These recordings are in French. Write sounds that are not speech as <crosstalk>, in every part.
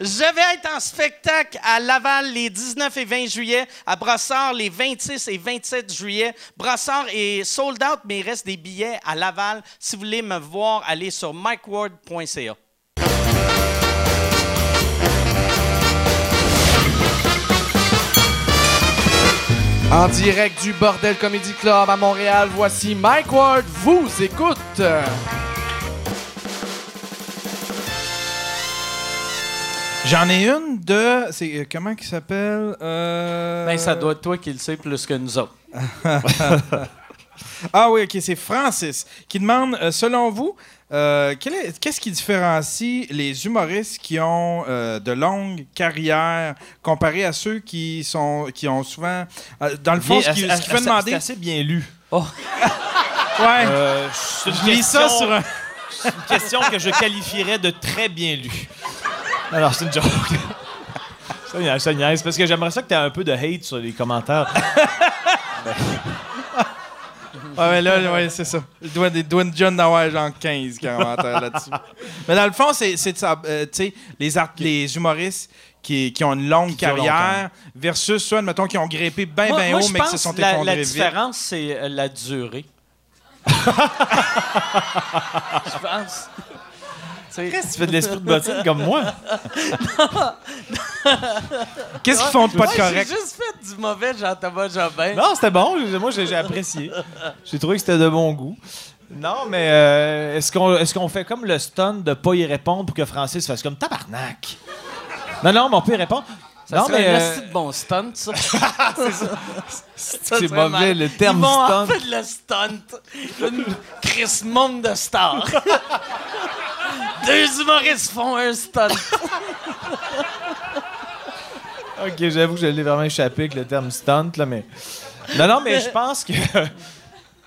Je vais être en spectacle à Laval les 19 et 20 juillet, à Brossard les 26 et 27 juillet. Brossard est sold out, mais il reste des billets à Laval. Si vous voulez me voir, allez sur mikeward.ca. En direct du Bordel Comedy Club à Montréal, voici Mike Ward vous écoute. J'en ai une de. C'est euh, comment qui s'appelle euh... Ben, ça doit être toi qui le sais plus que nous autres. <laughs> Ah oui, ok, c'est Francis qui demande, euh, selon vous, euh, qu'est-ce qui différencie les humoristes qui ont euh, de longues carrières comparé à ceux qui sont qui ont souvent, euh, dans le fond, ce qui, ce qui fait C'est demander, assez bien lu. <laughs> ouais, c'est une je lis ça sur un, c'est une question que je qualifierais de très bien lue. Alors, c'est une joke. <laughs> Ça niaise, ça niaise, parce que j'aimerais ça que tu aies un peu de hate sur les commentaires. <laughs> Ouais, mais là, ouais, c'est ça. Il doit, il doit déjà en avoir genre 15 commentaires là-dessus. Mais dans le fond, c'est, c'est de ça, euh, tu sais, les, art- les humoristes qui, qui ont une longue Qui carrière versus ceux, admettons, qui ont grimpé bien, bien haut, je mais qui se sont la, effondrés la vite. différence, c'est euh, la durée. <laughs> je pense. Qu'est-ce que tu fais de l'esprit de bottine comme moi? Qu'est-ce qu'ils font de pas de correct? J'ai juste fait du mauvais Jean-Thomas Jobin. Non, c'était bon. Moi, j'ai j'ai apprécié. J'ai trouvé que c'était de bon goût. Non, mais euh, est-ce qu'on est qu'on fait comme le stun de pas y répondre pour que Francis fasse comme tabarnak? Non, non, mais on peut y répondre. Ça non, serait mais un euh, esti de bon stunt, ça. <laughs> c'est mauvais le terme Ils vont en stunt. fait le stunt. Une Chris monde de stars. <laughs> Deux humoristes font un stunt. Ok, j'avoue que je l'ai vraiment échappé avec le terme stunt, là, mais. Non, non, mais je pense que.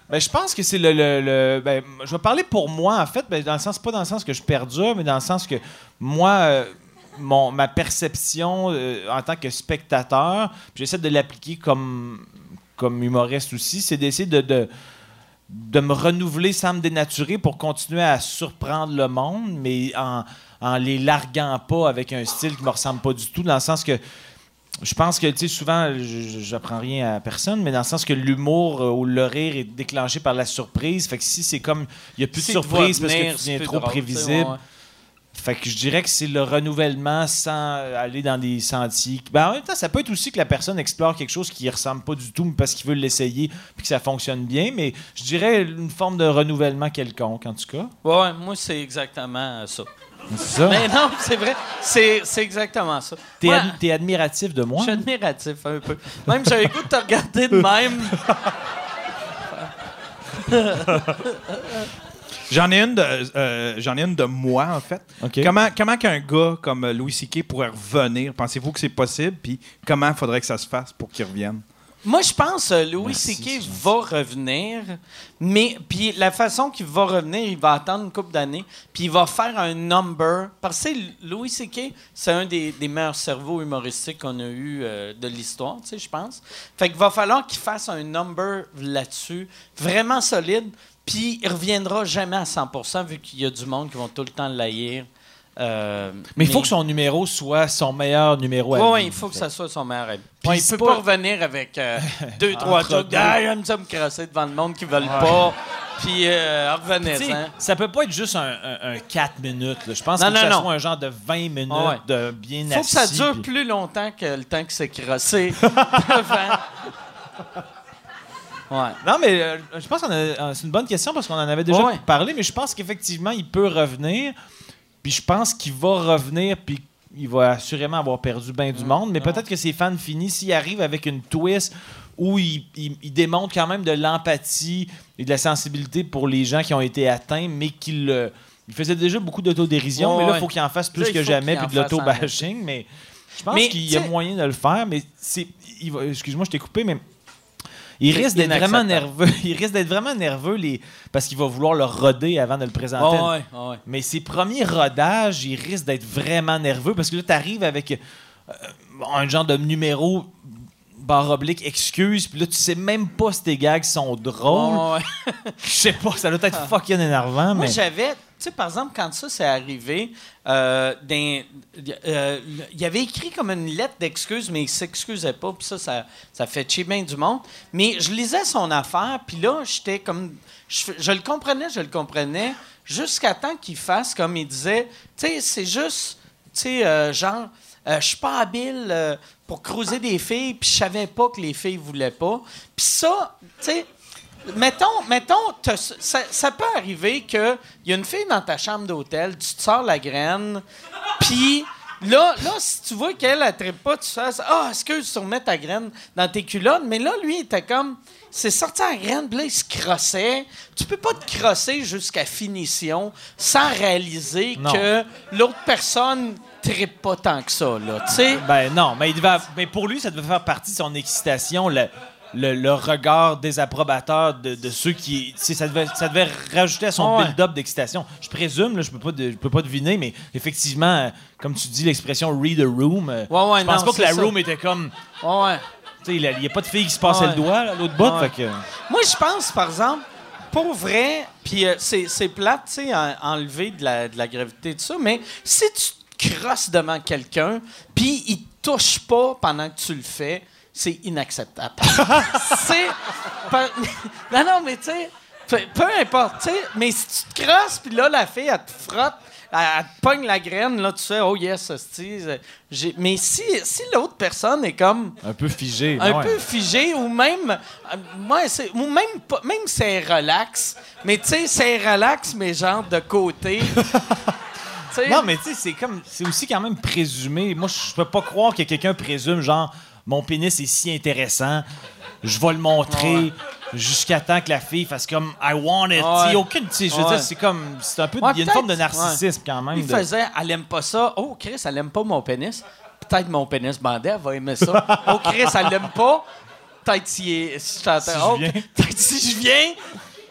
Ben, je pense que c'est le. ben, je vais parler pour moi, en fait, ben, dans le sens, pas dans le sens que je perdure, mais dans le sens que moi, euh, ma perception euh, en tant que spectateur, j'essaie de l'appliquer comme, comme humoriste aussi, c'est d'essayer de, de, de me renouveler sans me dénaturer pour continuer à surprendre le monde, mais en, en les larguant pas avec un style qui me ressemble pas du tout, dans le sens que je pense que, tu sais, souvent, j'apprends rien à personne, mais dans le sens que l'humour euh, ou le rire est déclenché par la surprise. Fait que si c'est comme, il n'y a plus de surprise parce que tu deviens trop drôle, prévisible. Fait que je dirais que c'est le renouvellement sans aller dans des sentiers. Ben, en même temps, ça peut être aussi que la personne explore quelque chose qui ne ressemble pas du tout mais parce qu'il veut l'essayer puis que ça fonctionne bien. Mais je dirais une forme de renouvellement quelconque, en tout cas. Ouais, moi, c'est exactement ça. C'est ça? Mais non, c'est vrai. C'est c'est exactement ça. T'es, ad- t'es admiratif de moi? Je suis admiratif un peu. Même j'avais le goût de te regarder de même. <laughs> J'en ai une de, euh, j'en ai une de moi, en fait. Comment, comment qu'un gars comme euh, Louis C.K. pourrait revenir? Pensez-vous que c'est possible? Puis comment faudrait que ça se fasse pour qu'il revienne? Moi, je pense que Louis Merci, C.K. c'est va revenir, mais puis la façon qu'il va revenir, il va attendre une couple d'années, puis il va faire un number. Parce que Louis C.K., c'est un des, des meilleurs cerveaux humoristiques qu'on a eu euh, de l'histoire, tu sais, je pense. Fait qu'il va falloir qu'il fasse un number là-dessus, vraiment solide, puis il reviendra jamais à 100% vu qu'il y a du monde qui vont tout le temps l'haïr. Euh, Mais il faut que son numéro soit son meilleur numéro à oui, il faut que ça soit son meilleur ami. Puis il peut pas- pas revenir avec euh, <laughs> deux, trois deux. Ah, j'aime ça me crasser devant le monde qui veulent pas. Puis euh, sais, hein. Ça peut pas être juste un, 4 minutes. là. Je pense Non, non, que ça non. soit un genre de 20 minutes Ah ouais. de bien Faut que ça assis, dure puis- plus longtemps que le temps que c'est crossé <laughs> devant. Ouais. Non, mais euh, je pense que c'est une bonne question parce qu'on en avait déjà Ouais, parlé, mais je pense qu'effectivement, il peut revenir. Puis je pense qu'il va revenir, puis il va assurément avoir perdu bien du monde. Mais peut-être que ses fans finis, s'il arrive avec une twist où il, il- il démontre quand même de l'empathie et de la sensibilité pour les gens qui ont été atteints, mais qu'il il faisait déjà beaucoup d'autodérision, Ouais, mais là, ouais. il faut qu'il en fasse plus Là, que faut jamais, puis de l'auto-bashing. Mais je pense qu'il y a moyen de le faire, mais c'est. Excuse-moi, je t'ai coupé, mais. Il risque d'être vraiment nerveux. <laughs> Il risque d'être vraiment nerveux les... parce qu'il va vouloir le roder avant de le présenter. Ouais, ouais, ouais. Mais ses premiers rodages, il risque d'être vraiment nerveux parce que là, tu arrives avec euh, un genre de numéro barre oblique excuse, puis là, tu sais même pas si tes gags sont drôles. Ouais, ouais. <laughs> Je sais pas, ça doit être <laughs> fucking énervant, Moi, mais. j'avais sais, par exemple, quand ça s'est arrivé, euh, euh, il avait écrit comme une lettre d'excuse, mais il s'excusait pas. Puis ça, ça, ça fait chier bien du monde. Mais je lisais son affaire, puis là, j'étais comme. Je, le comprenais, je le comprenais, jusqu'à temps qu'il fasse comme il disait. Tu sais, c'est juste. Tu sais, euh, genre. je suis pas habile pour cruiser des filles, puis je savais pas que les filles voulaient pas. Puis ça, tu sais, mettons, mettons ça, ça peut arriver qu'il y a une fille dans ta chambre d'hôtel, tu te sors la graine, puis là, là, si tu vois qu'elle ne tripe pas, tu fais Ah, excuse, tu remets ta graine dans tes culottes. Mais là, lui, il était comme. C'est sorti la graine, puis là, il se crossait. Tu peux pas te crosser jusqu'à finition sans réaliser Non. que l'autre personne tripe pas tant que ça, là. Tu sais? Ben non, mais, il devait, mais pour lui, ça devait faire partie de son excitation, le, le, le regard désapprobateur de, de ceux qui. Ça devait, ça devait rajouter à son Ouais. build-up d'excitation. Je présume, là, je peux pas, de- je peux pas deviner, mais effectivement, euh, comme tu dis, l'expression read a room. euh, Ouais, ouais, je pense non, pas que la ça. room était comme. Ouais, il n'y a pas de fille qui se passait le doigt, à l'autre bout. Fait que- Moi, je pense, par exemple, pour vrai, puis euh, c'est, plate, tu sais, en- enlever de la, de la gravité, de ça, mais si tu te crosses devant quelqu'un, puis il te touche pas pendant que tu le fais, c'est inacceptable. <laughs> c'est. <laughs> Non, non, mais tu sais, peu, peu importe, tu sais, mais si tu te crosses, puis là, la fille, elle te frotte, elle, elle te pogne la graine, là, tu fais, oh yes, hostie, j'ai... Mais si, si l'autre personne est comme Un peu figé. un ouais. peu figé ou même euh, ouais, c'est- ou même même c'est relax mais tu sais c'est relax mais genre de côté <laughs> sais, Non, mais tu sais, c'est comme. C'est aussi quand même présumé. Moi, je peux pas croire que quelqu'un présume, genre, mon pénis est si intéressant, je vais le montrer jusqu'à temps que la fille fasse comme I want it. Ouais. Aucune. je veux Ouais. dire, c'est comme. C'est un peu. Il y a une forme de narcissisme quand même. il de- faisait elle aime pas ça oh Chris elle aime pas mon pénis peut-être mon pénis bandé elle va aimer ça <laughs> oh Chris elle l'aime pas peut-être si, si Si oh, viens. peut-être si je viens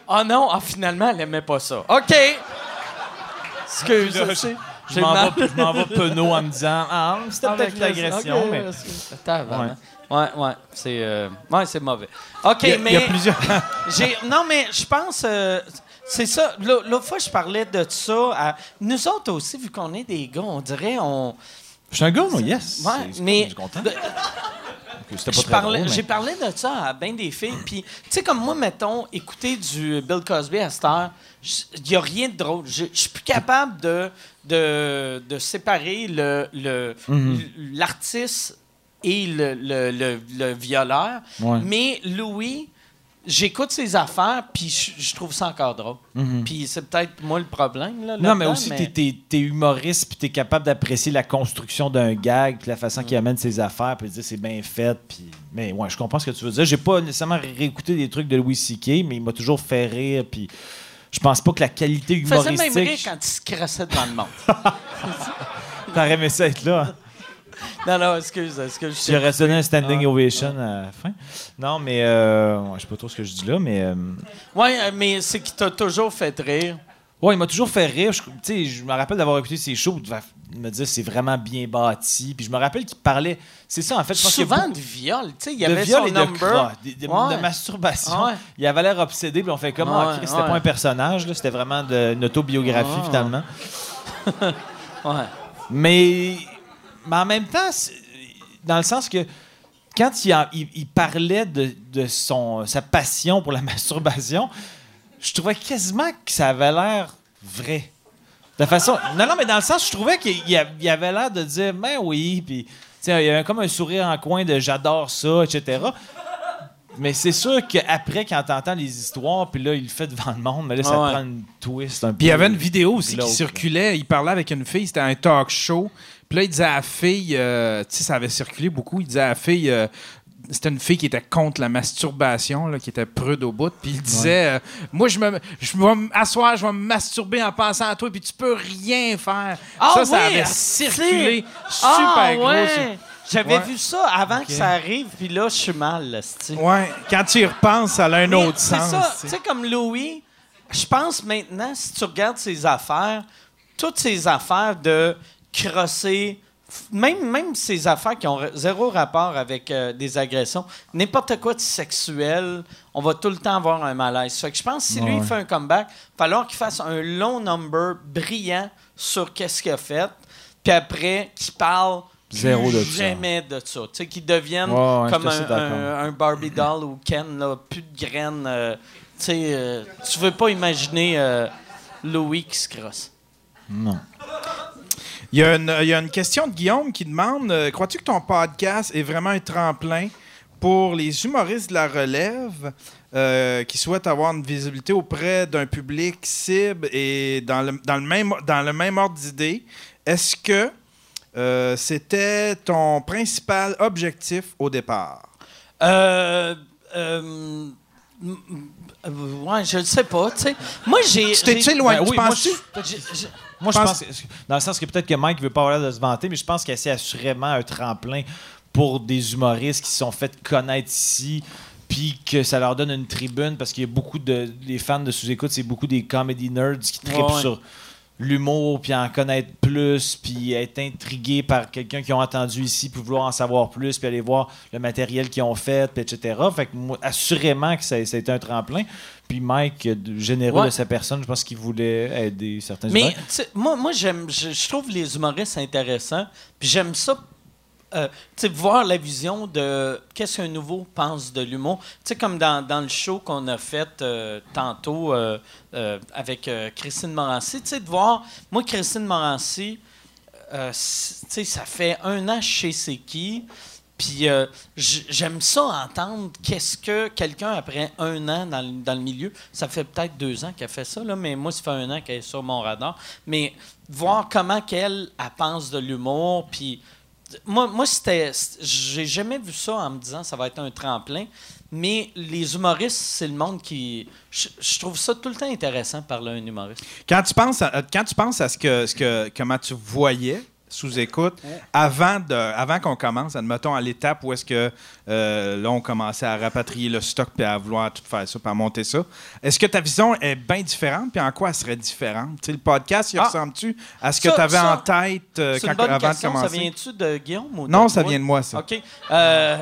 oh non ah, finalement elle aimait pas ça OK excuse Là, je m'en vais, je m'en vais penaud en me disant Ah, c'était Ah, peut-être avec une agression, ok, mais. Ouais, ouais, c'est euh, ouais, c'est mauvais. OK, Il y a, mais il y a plusieurs. <laughs> non mais je pense euh, c'est ça L'au- l'autre fois je parlais de ça à- nous autres aussi vu qu'on est des gars, on dirait on Je suis un gars, moi, yes. Ouais, mais- Je suis content. De- Que C'était pas je très parlais- drôle, mais- J'ai parlé de ça à bien des filles. Puis, tu sais, comme moi, mettons, écouter du Bill Cosby à cette heure, il n'y a rien de drôle. Je suis plus capable de, de, de séparer le, le, Mhm. l'artiste et le, le, le, le violeur. Ouais. Mais Louis, j'écoute ses affaires, puis je, je trouve ça encore drôle. Puis c'est peut-être moi le problème. Là, Mhm. Non, mais aussi, t'es- t'es t'es humoriste, puis t'es capable d'apprécier la construction d'un gag, puis la façon qu'il amène ses affaires, puis de dire c'est bien fait. Puis... Mais ouais, je comprends ce que tu veux dire. J'ai pas nécessairement réécouté des trucs de Louis C.K., mais il m'a toujours fait rire, puis je pense pas que la qualité Il faisait même rire humoristique. quand il se crassait devant le monde. <laughs> T'aurais aimé ça être là. hein? Non, non, excuse, excuse. Tu aurais donné un standing Ah. ovation à la fin. Non, mais euh, ouais, je sais pas trop ce que je dis là, mais. euh, Oui, mais c'est qu'il t'a toujours fait rire. Ouais, il m'a toujours fait rire. Je, je me rappelle d'avoir écouté ses shows, de me dire c'est vraiment bien bâti. Puis je me rappelle qu'il parlait. C'est ça, en fait, je pense Souvent beaucoup- de viol. Il y avait viol son et de number. de, de- Ouais. de masturbation. Ouais. Il avait l'air obsédé, puis on fait comme, ah, Ouais, c'était ouais. pas un personnage, là, c'était vraiment de, une autobiographie, Ah. finalement. <laughs> Ouais. Mais, mais en même temps, dans le sens que quand il, parlait de, son, sa passion pour la <laughs> masturbation, je trouvais quasiment que ça avait l'air vrai. De façon. Non, non, mais dans le sens, je trouvais qu'il avait l'air de dire, ben oui, puis il y avait comme un sourire en coin de j'adore ça, etc. Mais c'est sûr qu'après, quand t'entends les histoires, puis là, il le fait devant le monde, mais là, ça Ah ouais. prend une twist un peu. Puis il y avait une vidéo aussi qui circulait. Il parlait avec une fille, c'était un talk show. Puis là, il disait à la fille, euh, tu sais, ça avait circulé beaucoup. Il disait à la fille, euh, c'était une fille qui était contre la masturbation, là, qui était prude au bout. Puis il disait, euh, moi, je, me, je vais m'asseoir, je vais me masturber en pensant à toi, puis tu peux rien faire. Ah ça, ça avait c'est- circulé super Ah, gros. ouais. J'avais Ouais. vu ça avant que ça arrive, puis là, je suis mal. Ouais, quand tu y repenses, ça a un Mais autre c'est sens. ça, tu sais. comme Louis, je pense maintenant, si tu regardes ses affaires, toutes ses affaires de crosser même, même ces affaires qui ont zéro rapport avec euh, des agressions, n'importe quoi de sexuel, on va tout le temps avoir un malaise. Fait que je pense que si lui, il fait un comeback, il va falloir qu'il fasse un long number brillant sur qu'est-ce qu'il a fait, puis après, qu'il parle Zéro de ça. jamais de ça. Tu sais, qu'il devienne Ouais, ouais, comme un, Barbie doll ou Ken, là, plus de graines. euh, tu sais, euh, tu veux pas imaginer euh, Louis qui se crosse. Non. Il y, a une, il y a une question de Guillaume qui demande euh, Crois-tu que ton podcast est vraiment un tremplin pour les humoristes de la relève euh, qui souhaitent avoir une visibilité auprès d'un public cible et dans le, dans le, même, dans le même ordre d'idée Est-ce que euh, c'était ton principal objectif au départ? Euh, euh, ouais, je le sais pas, tu sais. Moi, j'ai. Tu t'es loin, Ben oui, moi, penses-tu? je Pense- pense, que- dans le sens que peut-être que Mike veut pas avoir l'air de se vanter, mais je pense que c'est assurément un tremplin pour des humoristes qui se sont fait connaître ici, puis que ça leur donne une tribune parce qu'il y a beaucoup de les fans de sous-écoute, c'est beaucoup des comedy nerds qui Ouais, ouais. sur l'humour, puis en connaître plus, puis être intrigué par quelqu'un qu'ils ont entendu ici, puis vouloir en savoir plus, puis aller voir le matériel qu'ils ont fait, puis etc. Fait que moi, assurément que ça, ça a été un tremplin. Puis Mike, euh, de- généreux Ouais. de sa personne, je pense qu'il voulait aider certains Mais humoristes. tu sais, moi, moi j'aime, je, je trouve les humoristes intéressants. Puis j'aime ça, euh, voir la vision de qu'est-ce qu'un nouveau pense de l'humour. Tu sais, comme dans, dans le show qu'on a fait euh, tantôt euh, avec Christine Morancy. Tu sais, de voir, moi, Christine Morancy, ça fait un an chez C'est qui. Puis j'aime ça entendre qu'est-ce que quelqu'un, après un an dans dans le milieu, ça fait peut-être deux ans qu'elle fait ça, là, mais moi, ça fait un an qu'elle est sur mon radar. Mais voir comment qu'elle elle pense de l'humour, puis moi, moi c'était, j'ai jamais vu ça en me disant ça va être un tremplin. Mais les humoristes, c'est le monde qui. Je, je trouve ça tout le temps intéressant de parler à un humoriste. Quand tu penses à, quand tu penses à ce que, ce que comment tu voyais sous écoute avant de avant qu'on commence, admettons à l'étape où est-ce que euh, là on commençait à rapatrier le stock puis à vouloir tout faire ça, puis à monter ça. Est-ce que ta vision est bien différente puis en quoi elle serait différente? Le podcast, il Ah. ressemble-tu à ce que Ça- tu avais ça- en tête euh, quand- avant question. de Ça commencer? vient-tu de Guillaume ou de Non, ça moi? vient de moi ça. OK. Euh,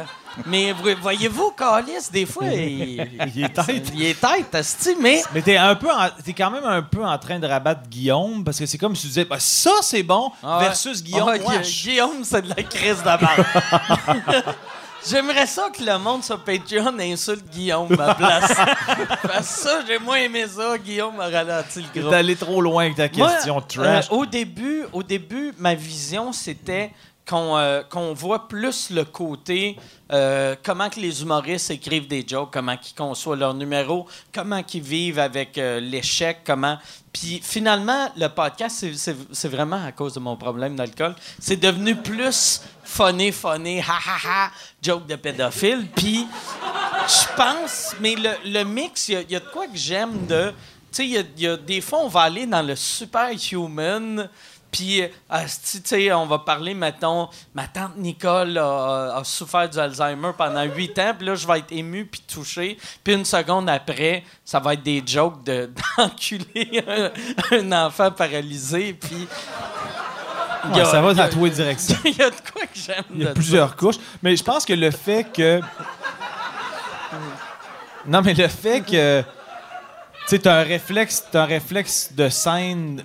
mais vous- voyez-vous, Calis, des fois, il, Il est tête. Il est tête, mais. Mais t'es un peu, en- t'es quand même un peu en train de rabattre Guillaume parce que c'est comme si tu disais, bah, ça c'est bon Ah ouais. versus Guillaume. Ah, Gu- wesh. Guillaume, c'est de la crise de. <laughs> J'aimerais ça que le monde sur Patreon insulte Guillaume à ma place. <laughs> Parce que ça, j'ai moins aimé ça. Guillaume a ralenti le T'es groupe. allé trop loin avec ta Moi, question trash. euh, au, début, au début, ma vision, c'était qu'on euh, voit plus le côté euh, comment que les humoristes écrivent des jokes, comment qu'ils conçoivent leurs numéros, comment qu'ils vivent avec euh, l'échec, comment... Puis finalement, le podcast, c'est- vraiment à cause de mon problème d'alcool. C'est devenu plus funny, funny, ha ha ha, joke de pédophile. Puis je pense, mais le, le mix, il y y, a de quoi que j'aime de. Tu sais, il y, a des fois, on va aller dans le super human. Puis, euh, tu sais, on va parler, mettons, ma tante Nicole a, a souffert du Alzheimer pendant huit ans, puis là, je vais être ému puis touché. Puis une seconde après, ça va être des jokes de- <laughs> d'enculer un, un enfant paralysé, puis... Ouais, ça va dans tous les directions. <laughs> Il y a de quoi que j'aime Il y a plusieurs couches. Mais je pense que le fait que. Non, mais le fait que. Tu sais, t'as un réflexe, t'as un réflexe de scène.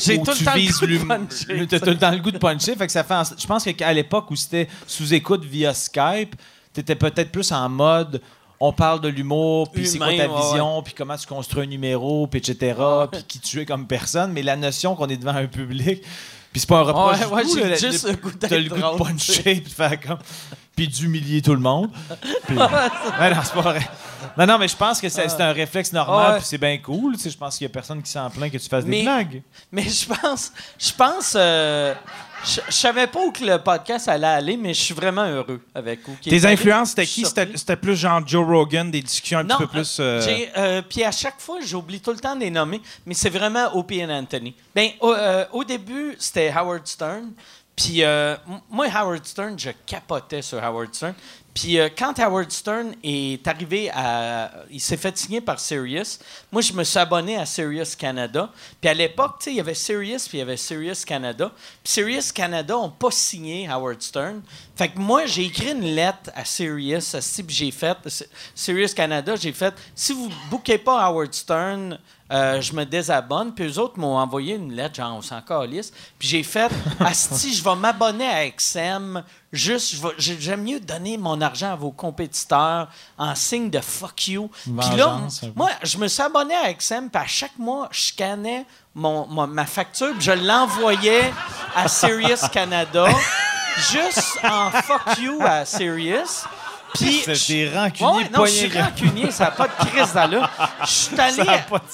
J'ai tout le temps le goût T'as tout le temps le goût de puncher. Fait que ça fait. en- Je pense qu'à l'époque où c'était sous écoute via Skype, t'étais peut-être plus en mode. On parle de l'humour, puis c'est quoi ta vision, puis comment tu construis un numéro, puis etc., puis qui tu es comme personne. Mais la notion qu'on est devant un public, puis c'est pas un reproche Ouais, ouais, j'ai juste le- goût d'être le goût de puncher, puis faire comme. Puis d'humilier tout le monde. Puis- <laughs> non, c'est pas vrai. Non, non, mais je pense que c'est c'est un réflexe normal, Ouais. puis c'est bien cool. Tu sais, je pense qu'il y a personne qui s'en plaint que tu fasses Mais- des blagues. Mais je pense, je pense, euh, je, je savais pas où que le podcast allait aller, mais je suis vraiment heureux avec où. Tes influences, c'était qui? C'était plus genre Joe Rogan, des discussions un Non, petit peu plus. euh, j'ai, euh, puis à chaque fois, j'oublie tout le temps de les nommer, mais c'est vraiment Opie et Anthony. Ben, au, euh, au début, c'était Howard Stern. Puis euh, moi, Howard Stern, je capotais sur Howard Stern. Puis euh, quand Howard Stern est arrivé à. Il s'est fait signer par Sirius, moi, je me suis abonné à Sirius Canada. Puis à l'époque, tu sais, il y avait Sirius, puis il y avait Sirius Canada. Puis Sirius Canada n'ont pas signé Howard Stern. Fait que moi, j'ai écrit une lettre à Sirius, à type, j'ai fait. Sirius Canada, j'ai fait. Si vous ne bouquez pas Howard Stern, euh, je me désabonne. Puis eux autres m'ont envoyé une lettre, genre, on s'en calisse. Puis j'ai fait, <laughs> Asti, je vais m'abonner à XM. Juste, j'aime mieux donner mon argent à vos compétiteurs en signe de fuck you. Puis là, moi, je me suis abonné à XM, puis à chaque mois, je scannais mon, mon- ma facture, puis je l'envoyais à Sirius Canada, <laughs> juste en fuck you à Sirius. Puis C'est je- des rancuniers Ouais, non, je suis rancunier, ça n'a pas de crise d'allure. Je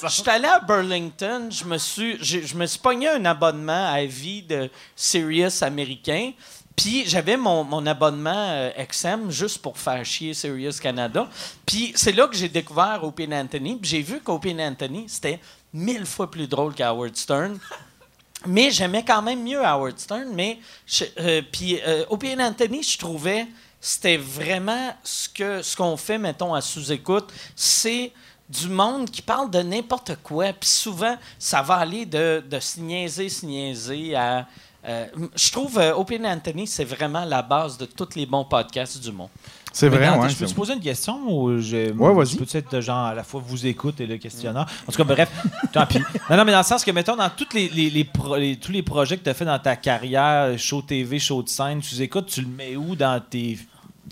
suis allé, à Burlington, je me suis, je me suis pogné un abonnement à vie de Sirius américain. Puis j'avais mon, mon abonnement euh, XM juste pour faire chier Sirius Canada. Puis c'est là que j'ai découvert Opie Anthony. Puis j'ai vu qu'Opie Anthony, c'était mille fois plus drôle qu'Howard Stern. Mais j'aimais quand même mieux Howard Stern. Mais euh, puis euh, Opie Anthony, je trouvais c'était vraiment ce qu'on fait, mettons à sous-écoute, c'est du monde qui parle de n'importe quoi. Puis souvent, ça va aller de, de se niaiser, se euh, je trouve euh, Opie Anthony, c'est vraiment la base de tous les bons podcasts du monde. C'est vrai, ouais. Je peux te poser une question ou je, Ouais, vas-y. je peux être de genre à la fois vous écoute et le questionnaire. En tout cas, bref, <laughs> tant pis. Non, non, mais dans le sens que, mettons, dans toutes les, les- les pro- les- tous les projets que tu as fait dans ta carrière, show TV, show de scène, tu écoutes, tu le mets où dans tes.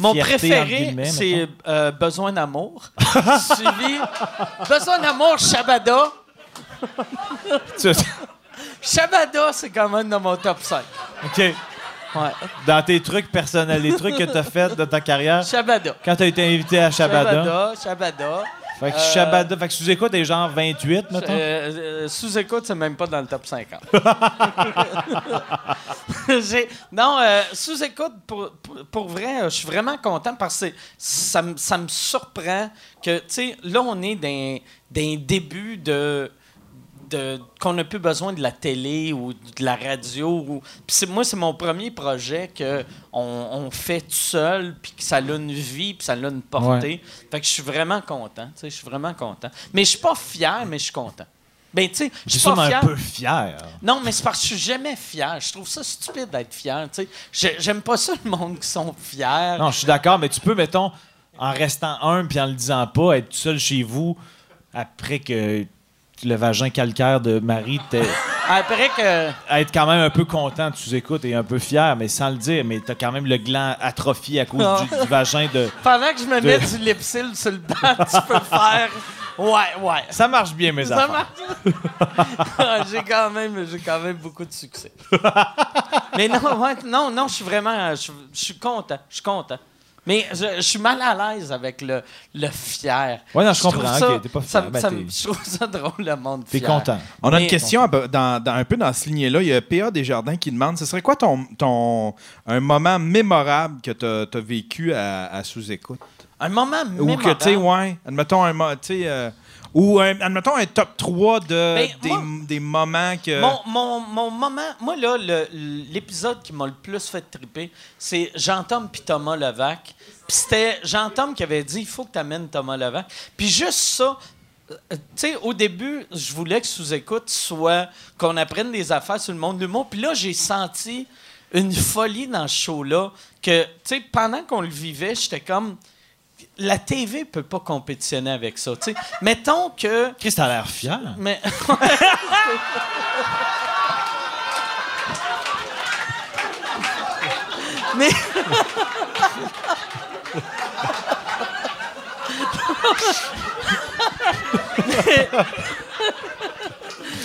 Mon préféré, c'est euh, Besoin d'amour. <laughs> Suivi Besoin d'amour, Shabada. <laughs> Shabada, c'est quand même dans mon top 5. OK. Ouais. Dans tes trucs personnels, les trucs que tu as fait dans ta carrière, Shabada. quand tu as été invité à Shabada. Shabada, Shabada. Fait que Euh, Shabada, fait que sous écoute est genre 28, mettons? Euh, euh, Sous-écoute, c'est même pas dans le top 50. <laughs> J'ai- non, euh, sous-écoute, pour, pour, pour vrai, euh, je suis vraiment content parce que ça, me- ça me surprend que, tu sais, là, on est d'un début de. De- qu'on n'a plus besoin de la télé ou de la radio. Ou, c'est- moi, c'est mon premier projet que on, on fait tout seul, puis que ça a une vie, puis ça a une portée. Fait que je suis vraiment content. tu sais, Je suis vraiment content. Mais je suis pas fier, mais je suis content. Ben, tu sais, je suis un peu fier. Non, mais c'est parce que je suis jamais fier. Je trouve ça stupide d'être fier. tu sais. J'ai- J'aime pas ça, le monde qui sont fiers. Non, je suis d'accord, mais tu peux, mettons, en restant un puis en le disant pas, être tout seul chez vous après que le vagin calcaire de Marie Après que. être quand même un peu content de sous-écoute et un peu fier, mais sans le dire, mais t'as quand même le gland atrophié à cause du, <laughs> du vagin de. Pendant que je me De- mets du lipsil sur le banc, tu peux <laughs> faire. Ouais, ouais. Ça marche bien, mes Ça affaires. marche. <laughs> j'ai quand même, j'ai quand même beaucoup de succès. Mais non, ouais, non, non, je suis vraiment, je suis content, je suis content. Mais je, je suis mal à l'aise avec le, le fier. Ouais, non, je comprends, ça- ok, t'es pas ça- ben, ça- t'es- Je trouve ça drôle, le monde T'es fier. content. On a une question un peu dans, dans- un peu dans ce lignée-là. Il y a P.A. Desjardins qui demande ce serait quoi ton, ton un moment mémorable que tu as, vécu à, à sous-écoute? Un moment Ou que, tu sais, mémorable? ouais, admettons un, tu sais, euh, ou un, admettons un top 3 de, Ben, des, moi- des moments que. Mon, mon, mon moment, moi là, l'épisode qui m'a le plus fait triper, c'est Jean-Tom puis Thomas Levac. Puis c'était Jean-Tom qui avait dit il faut que tu amènes Thomas Levac. Puis juste ça, euh, tu sais, au début, je voulais que sous-écoute soit qu'on apprenne des affaires sur le monde de l'humour. Puis là, j'ai senti une folie dans ce show-là que, tu sais, pendant qu'on le vivait, j'étais comme. La TV peut pas compétitionner avec ça. tu sais. Mettons que. Chris, t'as l'air fier. Mais. <laughs> <laughs> Mais.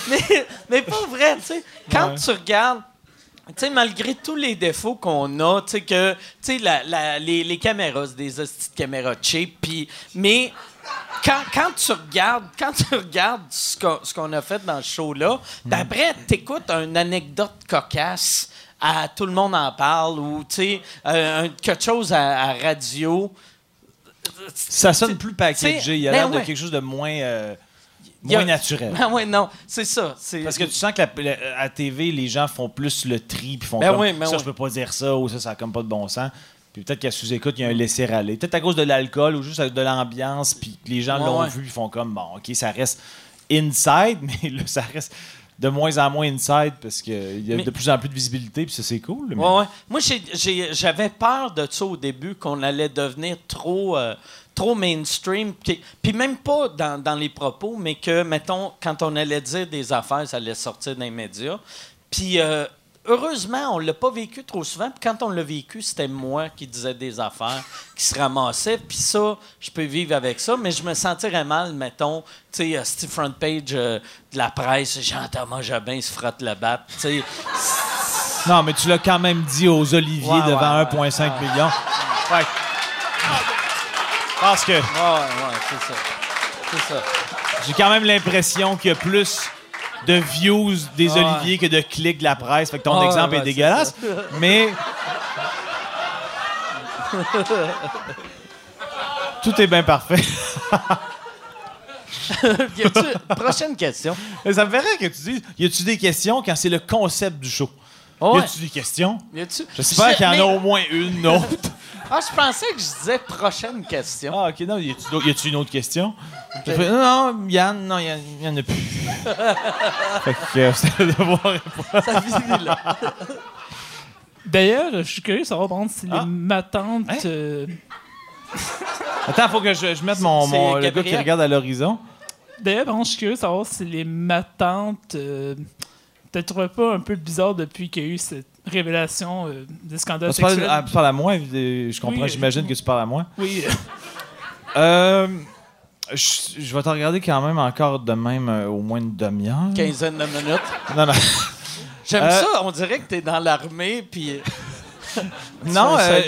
mais, mais pas vrai, tu sais. Quand tu regardes malgré tous les défauts qu'on a, tu sais, que, la- la- les, les caméras, c'est des hosties de caméras cheap, puis, mais quand, quand tu regardes, quand tu regardes ce qu'on, ce qu'on a fait dans ce show-là, puis après, t'écoutes une anecdote cocasse à Tout le monde en parle, ou, tu sais, euh, quelque chose à, à radio. Ça sonne plus packagé. Il y a ben l'air de ouais. quelque chose de moins, euh, A- moins naturel. <laughs> Ah ouais, non, c'est ça. C'est, Parce que tu sens que la, la- à TV, les gens font plus le tri puis font Ben comme oui, ben ça, oui. je peux pas dire ça ou ça, ça a comme pas de bon sens. Puis peut-être qu'à sous-écoute, il y a un laisser-aller. Peut-être à cause de l'alcool ou juste de l'ambiance, puis les gens Ouais, l'ont ouais. vu, ils font comme, bon, OK, ça reste inside, <laughs> mais là, ça reste de moins en moins inside parce qu'il y a Mais- de plus en plus de visibilité, puis ça, c'est cool. mais- Ouais, ouais. Moi, j'avais peur de ça au début, qu'on allait devenir trop, euh, trop mainstream. Puis, puis même pas dans, dans les propos, mais que, mettons, quand on allait dire des affaires, ça allait sortir dans les médias. Puis, euh, heureusement, on l'a pas vécu trop souvent. Puis quand on l'a vécu, c'était moi qui disais des affaires, <laughs> qui se ramassait. Puis ça, je peux vivre avec ça, mais je me sentirais mal, mettons, tu sais, euh, Steve Front Page euh, de la presse, Jean-Thomas Jobin se frotte le bat. Tu <laughs> Non, mais tu l'as quand même dit aux Oliviers Ouais, devant ouais, 1,5 million. Je pense que ouais, ouais, c'est ça. C'est ça. j'ai quand même l'impression qu'il y a plus de views des Ouais. Oliviers que de clics de la presse. Fait que ton Ouais, exemple ouais, est c'est dégueulasse. <laughs> Mais. Tout est bien parfait. <laughs> Prochaine question? Mais ça me ferait que tu dises y a-tu des questions quand c'est le concept du show? Ouais. Y a-tu des questions? J'espère Je- qu'il y en a au moins une autre. Ah, je pensais que je disais prochaine question. Ah, ok, non, y a-tu une autre question? Fait, non, non, Yann, non, il y, en a plus. <laughs> fait que euh, c'est de voir. Ça finit là. D'ailleurs, je suis curieux de savoir, par exemple, si Ah. les matantes. Hein? euh, Attends, faut que je, je mette mon, mon- le gars qui regarde à l'horizon. D'ailleurs, par je suis curieux de savoir si les matantes. Euh, te trouvent pas un peu bizarre depuis qu'il y a eu cette révélation euh, des scandales Tu parles, sexuels? ah, tu parles à moi, euh, je comprends, Oui, j'imagine que tu parles à moi. Oui. euh, <laughs> Euh, je, je vais te regarder quand même encore de même euh, au moins une demi-heure. Quinzaine de minutes. Non, non. <laughs> J'aime Euh, ça, on dirait que t'es dans l'armée, puis. <laughs> non, euh,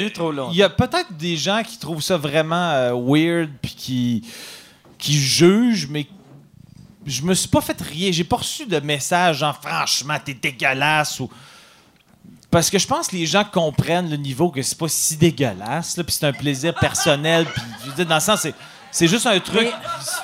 il y a peut-être des gens qui trouvent ça vraiment euh, weird puis qui, qui jugent, mais je me suis pas fait rien. J'ai pas reçu de message genre franchement t'es dégueulasse ou parce que je pense que les gens comprennent le niveau que c'est pas si dégueulasse là, puis c'est un plaisir personnel puis je veux dire, dans le sens c'est c'est juste un truc. Mais-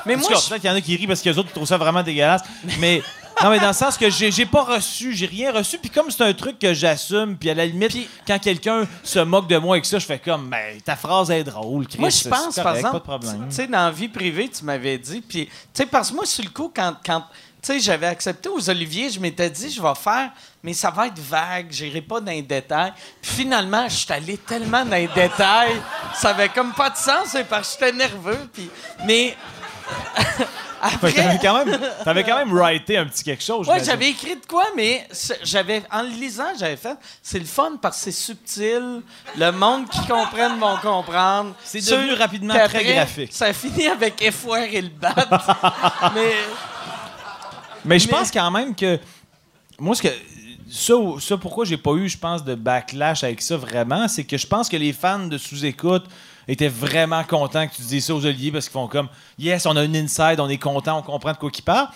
mais En tout moi, cas, je- peut-être qu'il y en a qui rient parce que les autres trouvent ça vraiment dégueulasse, mais <laughs> non mais dans le sens que j'ai j'ai pas reçu, j'ai rien reçu puis comme c'est un truc que j'assume puis à la limite quand quelqu'un se moque de moi avec ça, je fais comme ben ta phrase est drôle, Chris, Moi, je c'est pense, correct, par pas exemple, de problème. tu sais, dans la vie privée, tu m'avais dit, puis, tu sais, parce que moi, sur le coup, quand, quand sais, j'avais accepté aux Oliviers, je m'étais dit, je vais faire, mais ça va être vague, j'irai pas dans les détails. Puis finalement, je suis allé tellement dans les détails, ça avait comme pas de sens, c'est parce que j'étais nerveux, puis, mais <laughs> Fait que T'avais après, quand même, t'avais quand même writé un petit quelque chose. ouais, j'imagine. j'avais écrit de quoi, mais j'avais, en le lisant, j'avais fait, c'est le fun parce que c'est subtil, le monde qui comprenne vont comprendre. C'est Ceux devenu rapidement très après, graphique. Ça finit avec effoir et le bat. <laughs> mais Mais je pense quand même que moi ce que ça, ça pourquoi j'ai pas eu je pense de backlash avec ça vraiment, c'est que je pense que les fans de sous-écoute étaient vraiment contents que tu dises ça aux Oliviers parce qu'ils font comme yes, on a une inside, on est content, on comprend de quoi qu'ils parlent.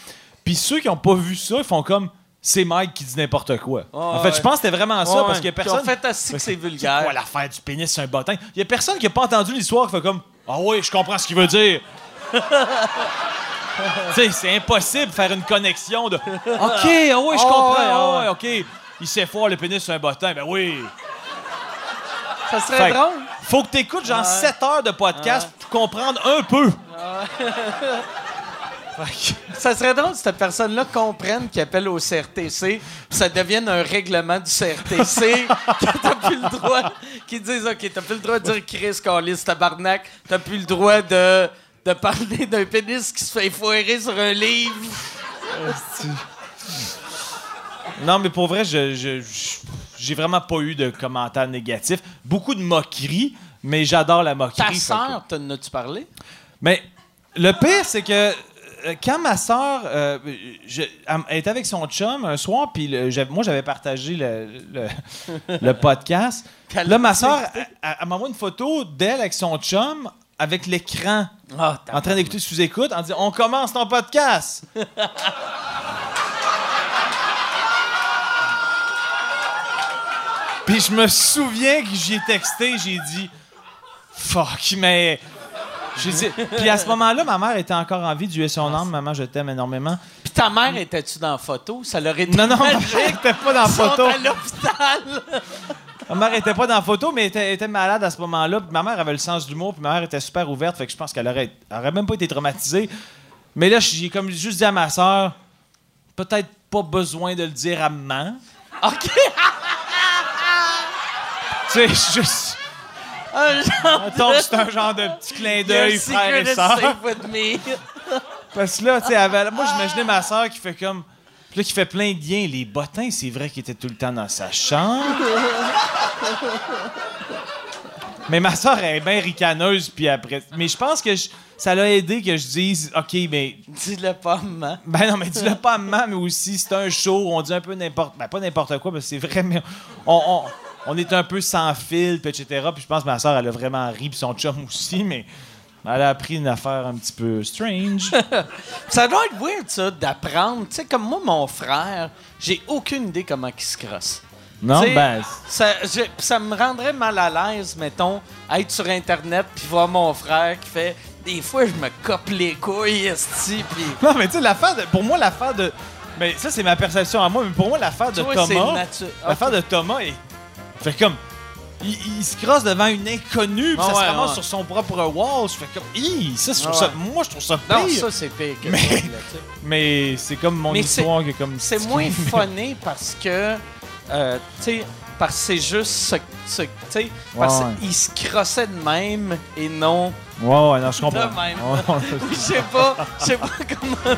Puis ceux qui ont pas vu ça, ils font comme c'est Mike qui dit n'importe quoi. en fait, je pense que c'était vraiment ça Ouais, parce qu'il y a personne En fait, assez que c'est C'est vulgaire. quoi l'affaire du pénis sur un bottin? Il y a personne qui a pas entendu l'histoire qui fait comme Ah oui, je comprends ce qu'il veut dire. <laughs> <laughs> c'est impossible de faire une connexion de <laughs> OK, ah oui, je Ah comprends. ouais, ah ah ouais, OK. Il sait fort le pénis sur un bottin. Ben oui. Ça serait Fait drôle. Faut que tu écoutes genre 7 heures de podcast pour comprendre un peu. <laughs> Ça serait drôle si cette personne-là comprenne qu'il appelle au CRTC, ça devienne un règlement du CRTC, que t'as plus le droit, qu'ils disent OK, t'as plus le droit de dire Chris Carlis tabarnak, t'as plus le droit de, de parler d'un pénis qui se fait foirer sur un livre. Non, mais pour vrai, je, je- j'ai vraiment pas eu de commentaires négatifs. Beaucoup de moqueries, mais j'adore la moquerie. Ta fait que- sœur, t'en as-tu parlé? Mais le pire, c'est que euh, quand ma soeur elle était avec son chum un soir, puis moi j'avais partagé le, le- le podcast. <laughs> Là, ma soeur, elle- elle m'envoie une photo d'elle avec son chum avec l'écran Ah, en train d'écouter sous-écoute en disant On commence ton podcast. Puis je me souviens que j'y ai texté, j'ai dit Fuck, mais. Puis à ce moment-là, ma mère était encore en vie, Dieu est son âme, maman, je t'aime énormément. Puis ta mère, était-tu dans la photo? Ça leur été Non, non, ma mère était pas dans la photo. à l'hôpital. Ma mère était pas dans la photo, mais elle était, était malade à ce moment-là. Ma mère avait le sens de l'humour, puis ma mère était super ouverte, fait que je pense qu'elle aurait, même pas été traumatisée. Mais là, j'ai comme juste dit à ma soeur, peut-être pas besoin de le dire à maman. OK. <laughs> Tu sais, juste. Un genre c'est un genre de petit clin d'œil, frère et me. <laughs> Parce que là, tu sais, avait- moi, j'imaginais ma soeur qui fait comme. Puis là, qui fait plein de liens. Les bottins, c'est vrai qu'il était tout le temps dans sa chambre. <laughs> mais ma soeur, elle est bien ricaneuse, puis après. Mais je pense que je- ça l'a aidé que je dise, OK, mais. Dis-le pas, maman. Ben non, mais dis-le pas à maman, mais aussi, c'est un show, on dit un peu n'importe. Ben, pas n'importe quoi, parce que c'est vrai, mais on, on, on est un peu sans fil, puis etc. Puis je pense que ma soeur, elle a vraiment ri, puis son chum aussi, mais. Elle a appris une affaire un petit peu strange. <laughs> Ça doit être weird, ça, d'apprendre. Tu sais, comme moi, mon frère, j'ai aucune idée comment il se crosse. Non, ben. Ça, je- ça me rendrait mal à l'aise, mettons, être sur Internet puis voir mon frère qui fait des fois je me cope les couilles, esti, puis Non, mais tu sais, l'affaire de. Pour moi, l'affaire de. Mais ça, c'est ma perception à moi, mais pour moi, l'affaire de toi, Thomas. L'affaire de Thomas est. Fait comme. Il, il se crosse devant une inconnue, puis Ah ça se ramasse ouais. sur son propre wall. Je fais comme. Hi, ça, je trouve ça. ouais. Moi, je trouve ça pire. Non, ça c'est pire que Mais-. Mais c'est comme mon Mais histoire que comme. C'est moins funné parce que, euh, tu sais, parce que c'est juste ce, ce- tu sais, parce Ouais, qu'il se crossait de même et non Ouais, ouais, non, je comprends. de même. <laughs> Je sais pas, je sais pas <laughs> comment.